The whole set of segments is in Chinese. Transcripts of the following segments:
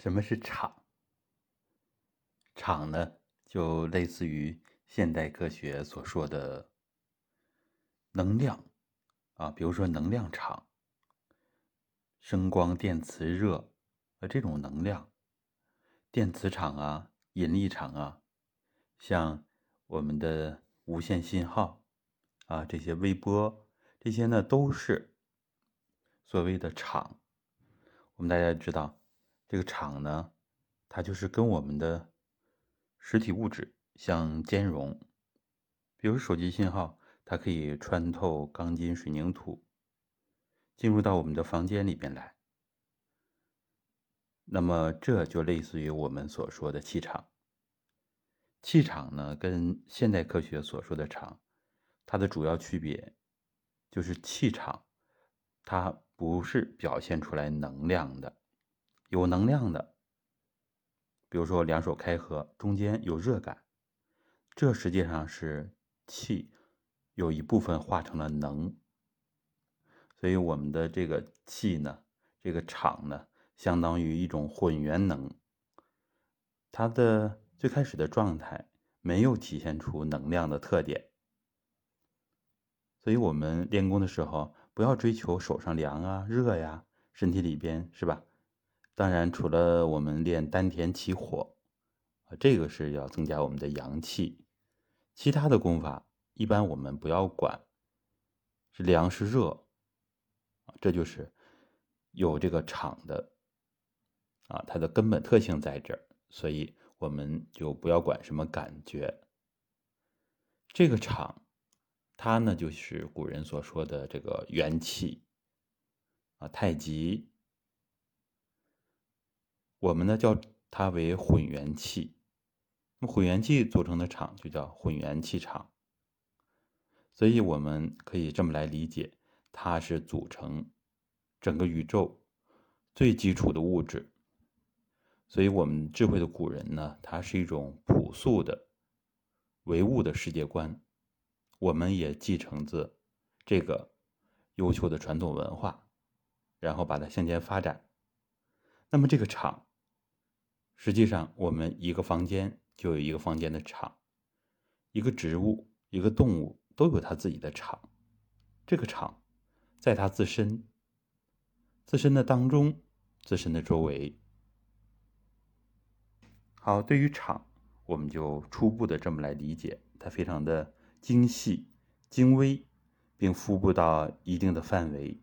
什么是场？场呢，就类似于现代科学所说的能量啊，比如说能量场、声光电磁热啊这种能量，电磁场啊、引力场啊，像我们的无线信号啊这些微波，这些呢都是所谓的场。我们大家知道。这个场呢，它就是跟我们的实体物质相兼容。比如手机信号，它可以穿透钢筋、水泥土，进入到我们的房间里边来。那么这就类似于我们所说的气场。气场呢，跟现代科学所说的场，它的主要区别就是气场，它不是表现出来能量的。有能量的，比如说两手开合，中间有热感，这实际上是气有一部分化成了能，所以我们的这个气呢，这个场呢，相当于一种混元能，它的最开始的状态没有体现出能量的特点，所以我们练功的时候不要追求手上凉啊、热呀，身体里边是吧？当然，除了我们练丹田起火，啊，这个是要增加我们的阳气。其他的功法，一般我们不要管是凉是热，这就是有这个场的，啊，它的根本特性在这儿，所以我们就不要管什么感觉。这个场，它呢就是古人所说的这个元气，啊，太极。我们呢叫它为混元气，那么混元气组成的场就叫混元气场。所以我们可以这么来理解，它是组成整个宇宙最基础的物质。所以我们智慧的古人呢，它是一种朴素的唯物的世界观，我们也继承自这个优秀的传统文化，然后把它向前发展。那么这个场。实际上，我们一个房间就有一个房间的场，一个植物、一个动物都有它自己的场。这个场，在它自身、自身的当中、自身的周围。好，对于场，我们就初步的这么来理解，它非常的精细、精微，并分布到一定的范围。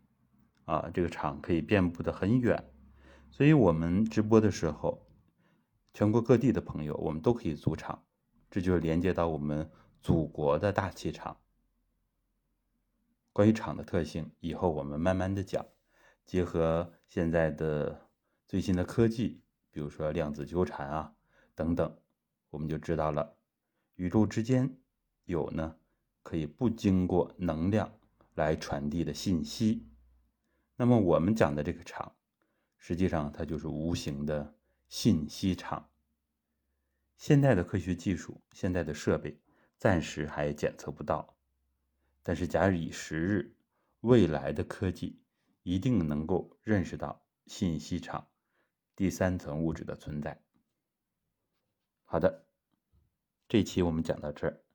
啊，这个场可以遍布的很远，所以我们直播的时候。全国各地的朋友，我们都可以组场，这就是连接到我们祖国的大气场。关于场的特性，以后我们慢慢的讲。结合现在的最新的科技，比如说量子纠缠啊等等，我们就知道了，宇宙之间有呢可以不经过能量来传递的信息。那么我们讲的这个场，实际上它就是无形的。信息场，现在的科学技术、现在的设备暂时还检测不到，但是假以时日，未来的科技一定能够认识到信息场第三层物质的存在。好的，这期我们讲到这儿。